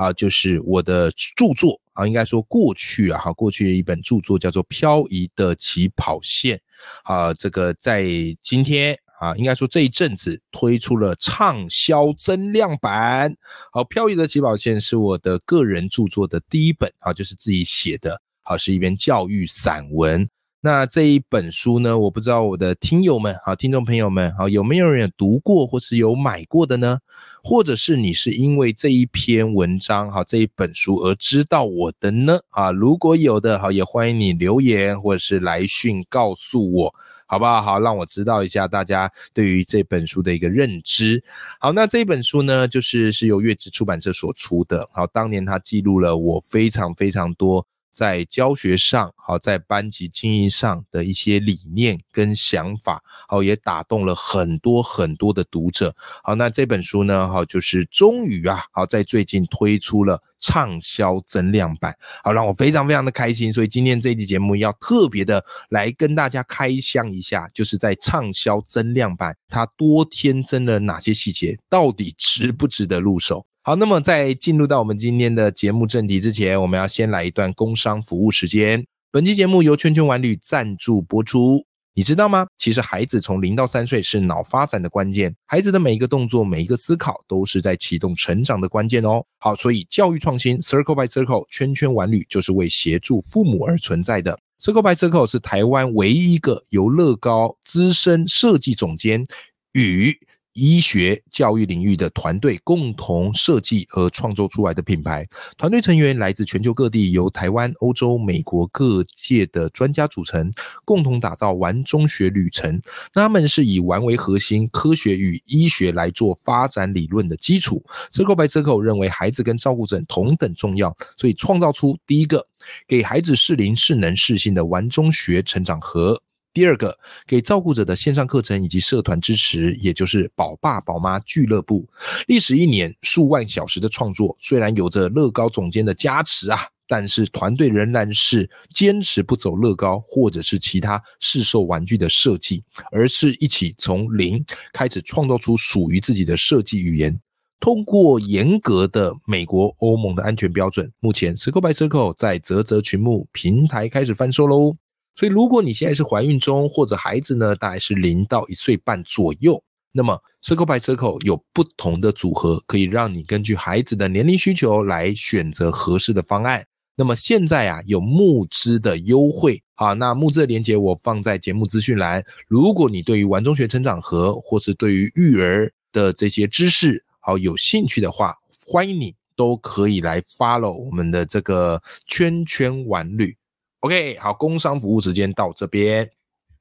啊就是我的著作啊，应该说过去啊，哈，过去的一本著作叫做《漂移的起跑线》啊，这个在今天啊，应该说这一阵子推出了畅销增量版。好，《漂移的起跑线》是我的个人著作的第一本啊，就是自己写的，好，是一篇教育散文。那这一本书呢？我不知道我的听友们，好，听众朋友们，好，有没有人读过或是有买过的呢？或者是你是因为这一篇文章，好，这一本书而知道我的呢？啊，如果有的，好，也欢迎你留言或者是来讯告诉我，好不好？好，让我知道一下大家对于这本书的一个认知。好，那这本书呢，就是是由月之出版社所出的。好，当年它记录了我非常非常多。在教学上，好，在班级经营上的一些理念跟想法，好，也打动了很多很多的读者。好，那这本书呢，好，就是终于啊，好，在最近推出了畅销增量版，好，让我非常非常的开心。所以今天这期节目要特别的来跟大家开箱一下，就是在畅销增量版，它多添增了哪些细节，到底值不值得入手？好，那么在进入到我们今天的节目正题之前，我们要先来一段工商服务时间。本期节目由圈圈玩旅赞助播出。你知道吗？其实孩子从零到三岁是脑发展的关键，孩子的每一个动作、每一个思考都是在启动成长的关键哦。好，所以教育创新 Circle by Circle 圈圈玩旅就是为协助父母而存在的。Circle by Circle 是台湾唯一一个由乐高资深设计总监与医学教育领域的团队共同设计和创作出来的品牌，团队成员来自全球各地，由台湾、欧洲、美国各界的专家组成，共同打造玩中学旅程。那他们是以玩为核心，科学与医学来做发展理论的基础。Circle by Circle 认为孩子跟照顾者同等重要，所以创造出第一个给孩子适龄、适能、适性的玩中学成长盒。第二个，给照顾者的线上课程以及社团支持，也就是宝爸宝妈俱乐部，历时一年数万小时的创作，虽然有着乐高总监的加持啊，但是团队仍然是坚持不走乐高或者是其他市售玩具的设计，而是一起从零开始创造出属于自己的设计语言。通过严格的美国、欧盟的安全标准，目前 Circle by Circle 在泽泽群牧平台开始贩售喽。所以，如果你现在是怀孕中，或者孩子呢，大概是零到一岁半左右，那么 Circle by Circle 有不同的组合，可以让你根据孩子的年龄需求来选择合适的方案。那么现在啊，有募资的优惠啊，那募资的链接我放在节目资讯栏。如果你对于玩中学成长盒，或是对于育儿的这些知识好有兴趣的话，欢迎你都可以来 follow 我们的这个圈圈玩旅。OK，好，工商服务时间到这边，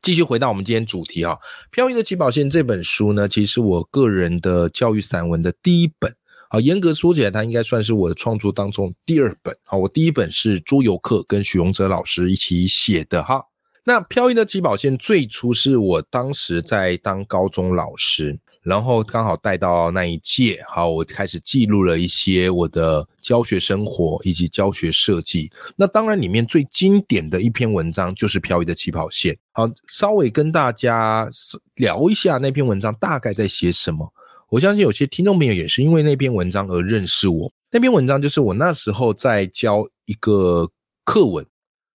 继续回到我们今天主题哈，《飘逸的起跑线》这本书呢，其实我个人的教育散文的第一本，好，严格说起来，它应该算是我的创作当中第二本。好，我第一本是朱游课跟许荣哲老师一起写的哈。那《飘逸的起跑线》最初是我当时在当高中老师。然后刚好带到那一届，好，我开始记录了一些我的教学生活以及教学设计。那当然，里面最经典的一篇文章就是《漂移的起跑线》。好，稍微跟大家聊一下那篇文章大概在写什么。我相信有些听众朋友也是因为那篇文章而认识我。那篇文章就是我那时候在教一个课文，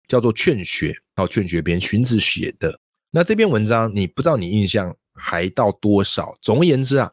叫做《劝学》，好，《劝学篇》荀子写的。那这篇文章，你不知道你印象？还到多少？总而言之啊，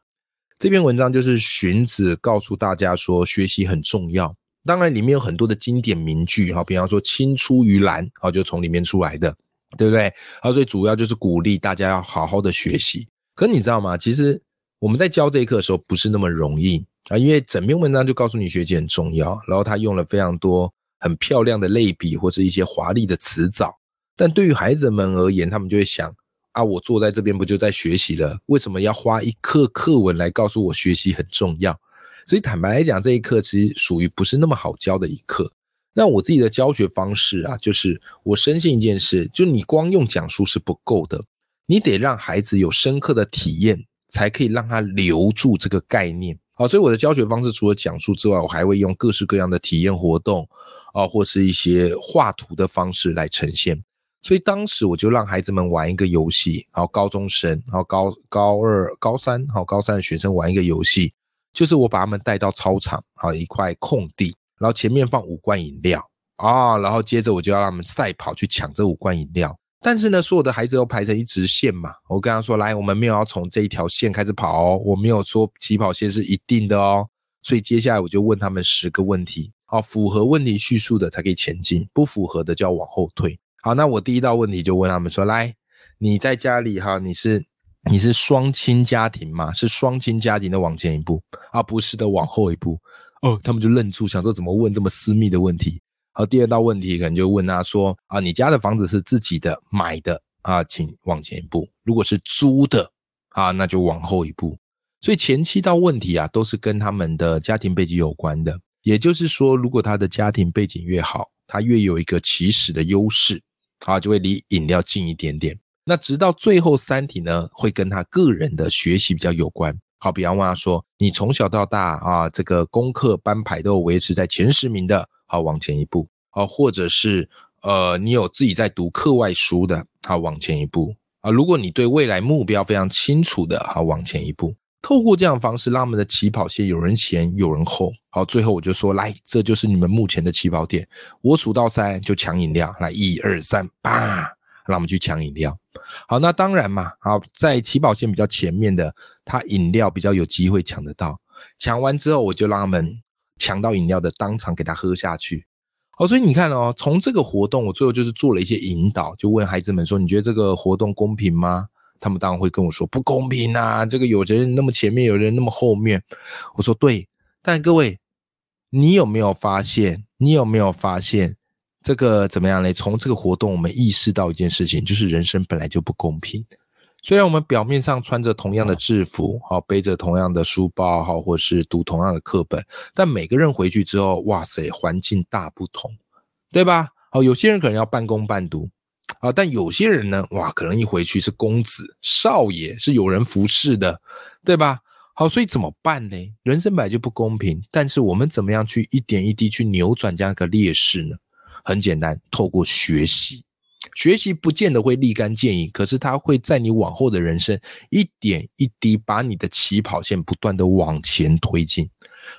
这篇文章就是荀子告诉大家说，学习很重要。当然，里面有很多的经典名句哈，比方说“青出于蓝”啊，就从里面出来的，对不对？啊，所以主要就是鼓励大家要好好的学习。可你知道吗？其实我们在教这一课的时候不是那么容易啊，因为整篇文章就告诉你学习很重要，然后他用了非常多很漂亮的类比或是一些华丽的词藻，但对于孩子们而言，他们就会想。啊，我坐在这边不就在学习了？为什么要花一课课文来告诉我学习很重要？所以坦白来讲，这一课其实属于不是那么好教的一课。那我自己的教学方式啊，就是我深信一件事，就你光用讲述是不够的，你得让孩子有深刻的体验，才可以让他留住这个概念。好，所以我的教学方式除了讲述之外，我还会用各式各样的体验活动啊，或是一些画图的方式来呈现。所以当时我就让孩子们玩一个游戏，然后高中生，然后高高二、高三，好高三的学生玩一个游戏，就是我把他们带到操场，好一块空地。然后前面放五罐饮料啊，然后接着我就要让他们赛跑去抢这五罐饮料。但是呢，所有的孩子都排成一直线嘛。我跟他说：“来，我们没有要从这一条线开始跑哦，我没有说起跑线是一定的哦。”所以接下来我就问他们十个问题，好，符合问题叙述的才可以前进，不符合的就要往后退。好，那我第一道问题就问他们说：“来，你在家里哈，你是你是双亲家庭吗？是双亲家庭的往前一步啊，不是的往后一步。”哦，他们就愣住，想说怎么问这么私密的问题。好，第二道问题可能就问他说：啊，你家的房子是自己的、买的啊？请往前一步。如果是租的啊，那就往后一步。所以前七道问题啊，都是跟他们的家庭背景有关的。也就是说，如果他的家庭背景越好，他越有一个起始的优势，啊，就会离饮料近一点点。那直到最后三题呢，会跟他个人的学习比较有关。好，比方问他说：“你从小到大啊，这个功课班排都维持在前十名的，好往前一步。好，或者是呃，你有自己在读课外书的，好往前一步啊。如果你对未来目标非常清楚的，好往前一步。透过这样的方式，让我们的起跑线有人前有人后。好，最后我就说，来，这就是你们目前的起跑点。我数到三就抢饮料，来，一二三，叭，让我们去抢饮料。”好，那当然嘛。好，在起跑线比较前面的，他饮料比较有机会抢得到。抢完之后，我就让他们抢到饮料的当场给他喝下去。好，所以你看哦，从这个活动，我最后就是做了一些引导，就问孩子们说：“你觉得这个活动公平吗？”他们当然会跟我说：“不公平啊！这个有的人那么前面，有人那么后面。”我说：“对。”但各位，你有没有发现？你有没有发现？这个怎么样呢？从这个活动，我们意识到一件事情，就是人生本来就不公平。虽然我们表面上穿着同样的制服，好背着同样的书包，好或是读同样的课本，但每个人回去之后，哇塞，环境大不同，对吧？好，有些人可能要半工半读，啊，但有些人呢，哇，可能一回去是公子少爷，是有人服侍的，对吧？好，所以怎么办呢？人生本来就不公平，但是我们怎么样去一点一滴去扭转这样一个劣势呢？很简单，透过学习，学习不见得会立竿见影，可是它会在你往后的人生一点一滴把你的起跑线不断的往前推进。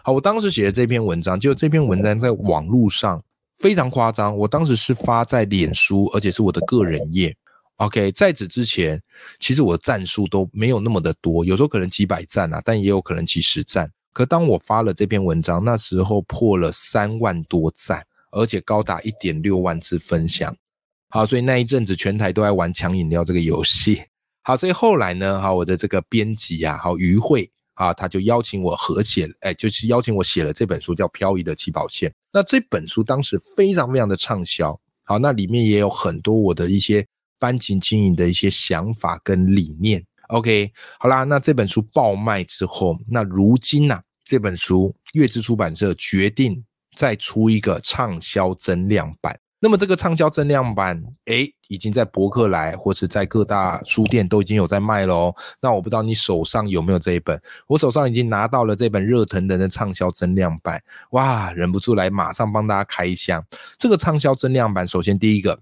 好，我当时写的这篇文章，就这篇文章在网络上非常夸张，我当时是发在脸书，而且是我的个人页。OK，在此之前，其实我的赞数都没有那么的多，有时候可能几百赞啊，但也有可能几十赞。可当我发了这篇文章，那时候破了三万多赞。而且高达一点六万次分享，好，所以那一阵子全台都在玩抢饮料这个游戏，好，所以后来呢，好，我的这个编辑啊，好，于慧啊，他就邀请我合写，哎，就是邀请我写了这本书，叫《漂移的起跑线》。那这本书当时非常非常的畅销，好，那里面也有很多我的一些班级经营的一些想法跟理念。OK，好啦，那这本书爆卖之后，那如今呢，这本书月之出版社决定。再出一个畅销增量版，那么这个畅销增量版，哎，已经在博客来或是在各大书店都已经有在卖喽。那我不知道你手上有没有这一本，我手上已经拿到了这本热腾腾的畅销增量版，哇，忍不住来马上帮大家开箱。这个畅销增量版，首先第一个，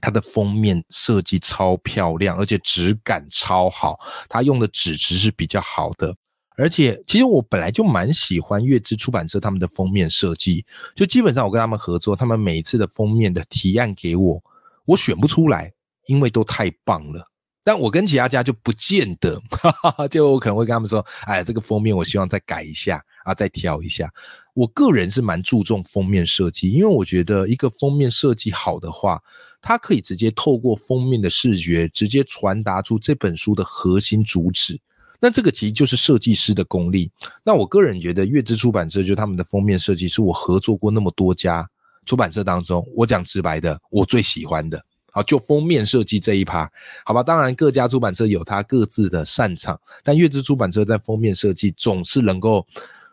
它的封面设计超漂亮，而且质感超好，它用的纸质是比较好的。而且，其实我本来就蛮喜欢月之出版社他们的封面设计，就基本上我跟他们合作，他们每一次的封面的提案给我，我选不出来，因为都太棒了。但我跟其他家就不见得，哈哈哈就我可能会跟他们说，哎，这个封面我希望再改一下啊，再调一下。我个人是蛮注重封面设计，因为我觉得一个封面设计好的话，它可以直接透过封面的视觉，直接传达出这本书的核心主旨。那这个其实就是设计师的功力。那我个人觉得，月之出版社就他们的封面设计，是我合作过那么多家出版社当中，我讲直白的，我最喜欢的。好，就封面设计这一趴，好吧。当然，各家出版社有它各自的擅长，但月之出版社在封面设计总是能够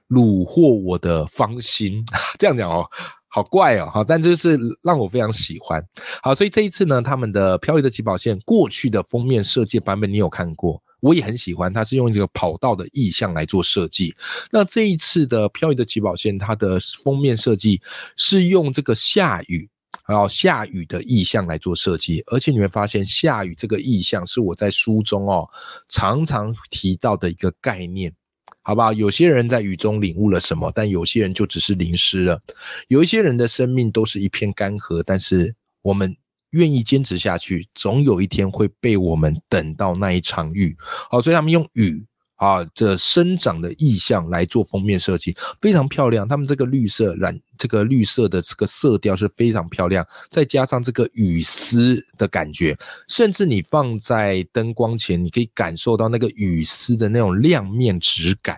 虏获我的芳心。这样讲哦，好怪哦，好，但就是让我非常喜欢。好，所以这一次呢，他们的漂移的起跑线过去的封面设计版本你有看过？我也很喜欢，它是用这个跑道的意象来做设计。那这一次的漂移的起跑线，它的封面设计是用这个下雨，然后下雨的意象来做设计。而且你会发现，下雨这个意象是我在书中哦常常提到的一个概念，好不好？有些人在雨中领悟了什么，但有些人就只是淋湿了。有一些人的生命都是一片干涸，但是我们。愿意坚持下去，总有一天会被我们等到那一场雨。好，所以他们用雨啊这生长的意象来做封面设计，非常漂亮。他们这个绿色染，这个绿色的这个色调是非常漂亮，再加上这个雨丝的感觉，甚至你放在灯光前，你可以感受到那个雨丝的那种亮面质感。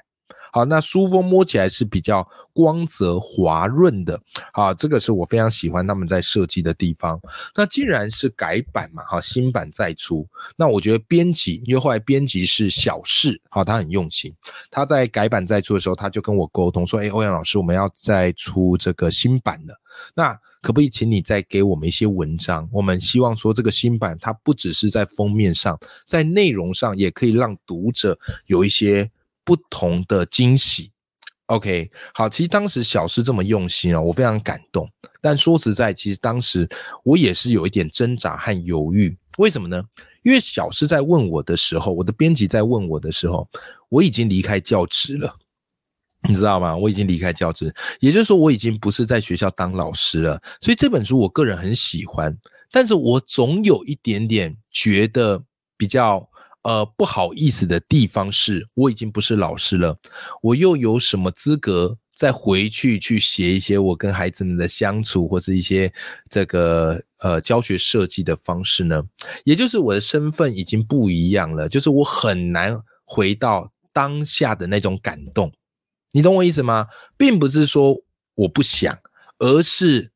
好，那书封摸起来是比较光泽滑润的，啊，这个是我非常喜欢他们在设计的地方。那既然是改版嘛，哈，新版再出，那我觉得编辑，因为后来编辑是小事，好，他很用心，他在改版再出的时候，他就跟我沟通说，哎，欧阳老师，我们要再出这个新版的，那可不可以请你再给我们一些文章？我们希望说这个新版它不只是在封面上，在内容上也可以让读者有一些。不同的惊喜，OK，好，其实当时小诗这么用心哦，我非常感动。但说实在，其实当时我也是有一点挣扎和犹豫。为什么呢？因为小诗在问我的时候，我的编辑在问我的时候，我已经离开教职了，你知道吗？我已经离开教职，也就是说，我已经不是在学校当老师了。所以这本书我个人很喜欢，但是我总有一点点觉得比较。呃，不好意思的地方是，我已经不是老师了，我又有什么资格再回去去写一些我跟孩子们的相处，或是一些这个呃教学设计的方式呢？也就是我的身份已经不一样了，就是我很难回到当下的那种感动，你懂我意思吗？并不是说我不想，而是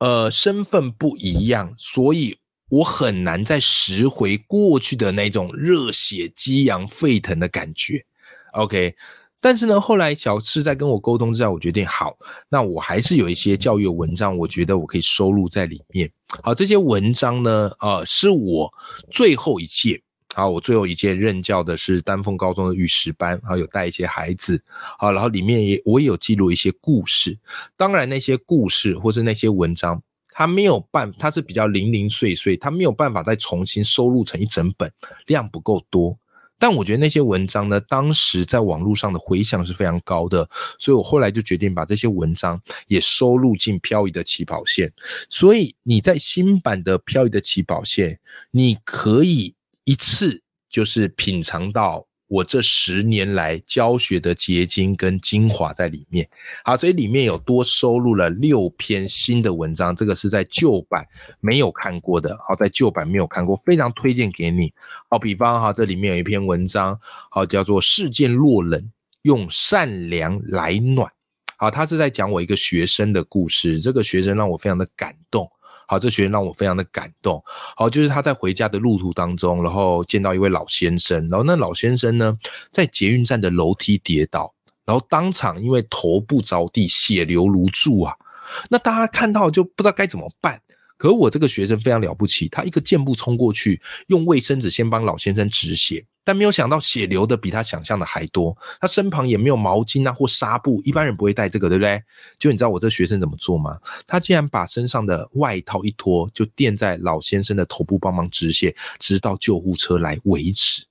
呃身份不一样，所以。我很难再拾回过去的那种热血激昂沸腾的感觉，OK。但是呢，后来小赤在跟我沟通之后，我决定好，那我还是有一些教育文章，我觉得我可以收录在里面。好，这些文章呢，呃，是我最后一届，好，我最后一届任教的是丹凤高中的玉石班，然后有带一些孩子，好，然后里面也我也有记录一些故事，当然那些故事或是那些文章。他没有办，他是比较零零碎碎，他没有办法再重新收录成一整本，量不够多。但我觉得那些文章呢，当时在网络上的回响是非常高的，所以我后来就决定把这些文章也收录进《漂移的起跑线》。所以你在新版的《漂移的起跑线》，你可以一次就是品尝到。我这十年来教学的结晶跟精华在里面，好，所以里面有多收录了六篇新的文章，这个是在旧版没有看过的，好，在旧版没有看过，非常推荐给你。好，比方哈，这里面有一篇文章，好，叫做“世间若冷，用善良来暖”。好，他是在讲我一个学生的故事，这个学生让我非常的感动。好，这学生让我非常的感动。好，就是他在回家的路途当中，然后见到一位老先生，然后那老先生呢，在捷运站的楼梯跌倒，然后当场因为头部着地，血流如注啊。那大家看到就不知道该怎么办。可我这个学生非常了不起，他一个箭步冲过去，用卫生纸先帮老先生止血。但没有想到血流的比他想象的还多，他身旁也没有毛巾啊或纱布，一般人不会带这个，对不对？就你知道我这学生怎么做吗？他竟然把身上的外套一脱，就垫在老先生的头部帮忙止血，直到救护车来为止。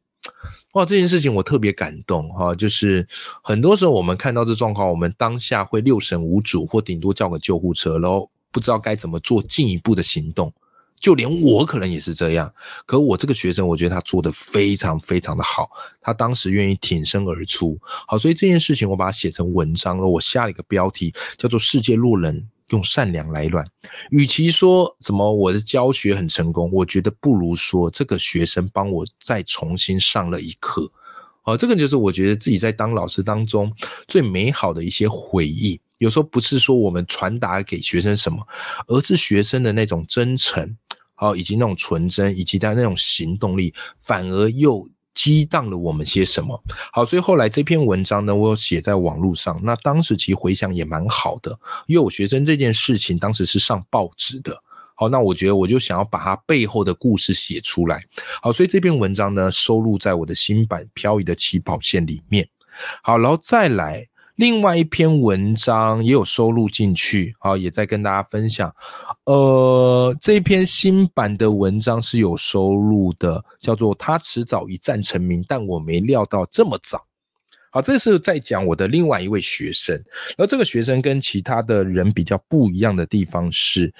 哇，这件事情我特别感动哈！就是很多时候我们看到这状况，我们当下会六神无主，或顶多叫个救护车，然后不知道该怎么做进一步的行动。就连我可能也是这样，可我这个学生，我觉得他做的非常非常的好，他当时愿意挺身而出，好，所以这件事情我把它写成文章了，我下了一个标题叫做“世界路人用善良来暖”。与其说什么我的教学很成功，我觉得不如说这个学生帮我再重新上了一课，好，这个就是我觉得自己在当老师当中最美好的一些回忆。有时候不是说我们传达给学生什么，而是学生的那种真诚，好，以及那种纯真，以及他那种行动力，反而又激荡了我们些什么？好，所以后来这篇文章呢，我有写在网络上。那当时其实回想也蛮好的，因为我学生这件事情当时是上报纸的。好，那我觉得我就想要把它背后的故事写出来。好，所以这篇文章呢，收录在我的新版《漂移的起跑线》里面。好，然后再来。另外一篇文章也有收录进去，好，也在跟大家分享。呃，这篇新版的文章是有收录的，叫做“他迟早一战成名，但我没料到这么早”。好，这是在讲我的另外一位学生，而这个学生跟其他的人比较不一样的地方是，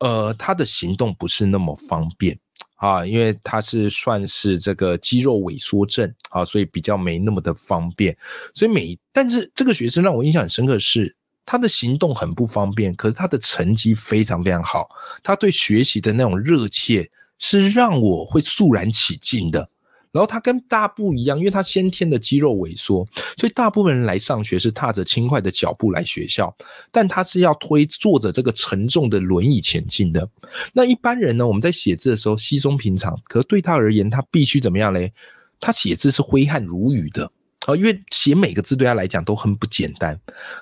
呃，他的行动不是那么方便。啊，因为他是算是这个肌肉萎缩症啊，所以比较没那么的方便。所以每但是这个学生让我印象很深刻的是他的行动很不方便，可是他的成绩非常非常好。他对学习的那种热切是让我会肃然起敬的。然后他跟大不一样，因为他先天的肌肉萎缩，所以大部分人来上学是踏着轻快的脚步来学校，但他是要推坐着这个沉重的轮椅前进的。那一般人呢，我们在写字的时候稀松平常，可是对他而言，他必须怎么样嘞？他写字是挥汗如雨的啊，因为写每个字对他来讲都很不简单。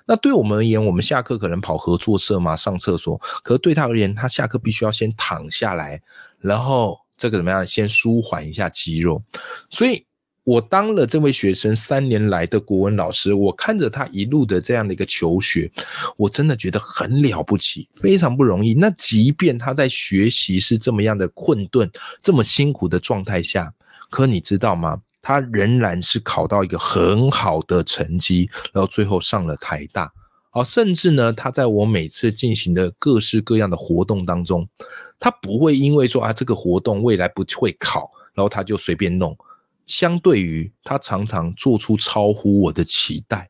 那对我们而言，我们下课可能跑合作社嘛，上厕所，可是对他而言，他下课必须要先躺下来，然后。这个怎么样？先舒缓一下肌肉，所以我当了这位学生三年来的国文老师，我看着他一路的这样的一个求学，我真的觉得很了不起，非常不容易。那即便他在学习是这么样的困顿、这么辛苦的状态下，可你知道吗？他仍然是考到一个很好的成绩，然后最后上了台大。好，甚至呢，他在我每次进行的各式各样的活动当中，他不会因为说啊这个活动未来不会考，然后他就随便弄。相对于他常常做出超乎我的期待。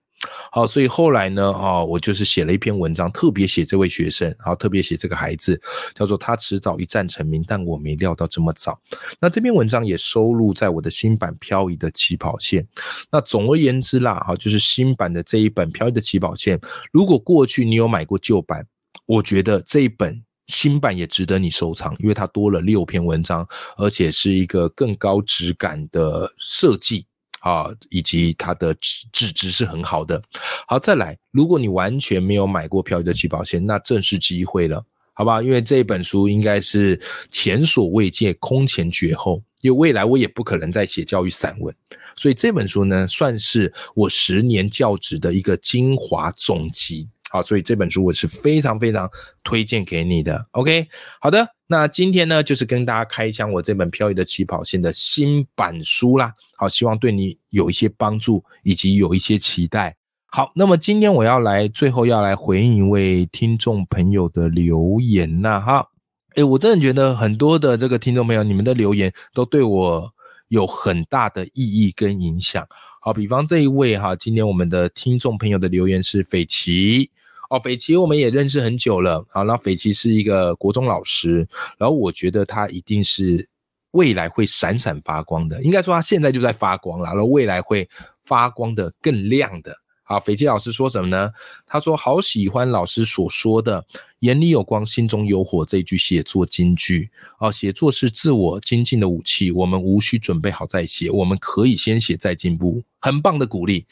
好，所以后来呢，啊，我就是写了一篇文章，特别写这位学生，好，特别写这个孩子，叫做他迟早一战成名，但我没料到这么早。那这篇文章也收录在我的新版《漂移的起跑线》。那总而言之啦，哈，就是新版的这一本《漂移的起跑线》，如果过去你有买过旧版，我觉得这一本新版也值得你收藏，因为它多了六篇文章，而且是一个更高质感的设计。啊，以及它的纸纸质是很好的。好，再来，如果你完全没有买过《漂移的起跑线》，那正是机会了，好吧？因为这本书应该是前所未见、空前绝后。因为未来我也不可能再写教育散文，所以这本书呢，算是我十年教职的一个精华总集。好，所以这本书我是非常非常推荐给你的。OK，好的，那今天呢就是跟大家开箱我这本《漂移的起跑线》的新版书啦。好，希望对你有一些帮助，以及有一些期待。好，那么今天我要来最后要来回应一位听众朋友的留言呐。哈，诶，我真的觉得很多的这个听众朋友，你们的留言都对我有很大的意义跟影响。好，比方这一位哈，今天我们的听众朋友的留言是斐奇。哦，斐奇我们也认识很久了啊。那斐奇是一个国中老师，然后我觉得他一定是未来会闪闪发光的。应该说他现在就在发光了，然后未来会发光的更亮的。好，斐奇老师说什么呢？他说好喜欢老师所说的“眼里有光，心中有火”这一句写作金句。哦，写作是自我精进的武器，我们无需准备好再写，我们可以先写再进步。很棒的鼓励。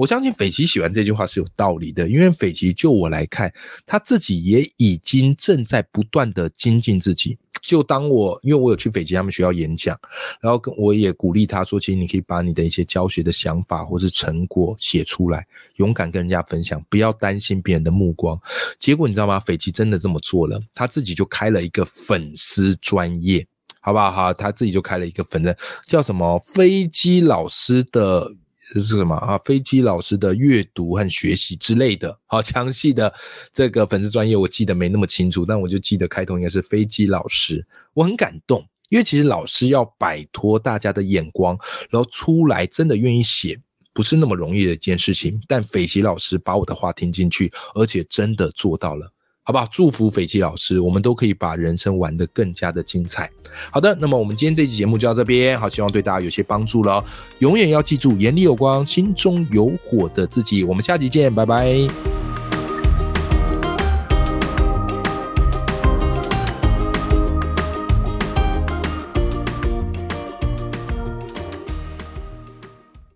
我相信斐奇喜欢这句话是有道理的，因为斐奇就我来看，他自己也已经正在不断的精进自己。就当我，因为我有去斐奇他们学校演讲，然后跟我也鼓励他说，其实你可以把你的一些教学的想法或是成果写出来，勇敢跟人家分享，不要担心别人的目光。结果你知道吗？斐奇真的这么做了，他自己就开了一个粉丝专业，好不好？好，他自己就开了一个粉丝，叫什么飞机老师的。这是什么啊？飞机老师的阅读和学习之类的，好 详细的这个粉丝专业，我记得没那么清楚，但我就记得开头应该是飞机老师，我很感动，因为其实老师要摆脱大家的眼光，然后出来真的愿意写，不是那么容易的一件事情。但斐奇老师把我的话听进去，而且真的做到了。好不好？祝福斐济老师，我们都可以把人生玩得更加的精彩。好的，那么我们今天这期节目就到这边，好，希望对大家有些帮助了。永远要记住，眼里有光，心中有火的自己。我们下期见，拜拜。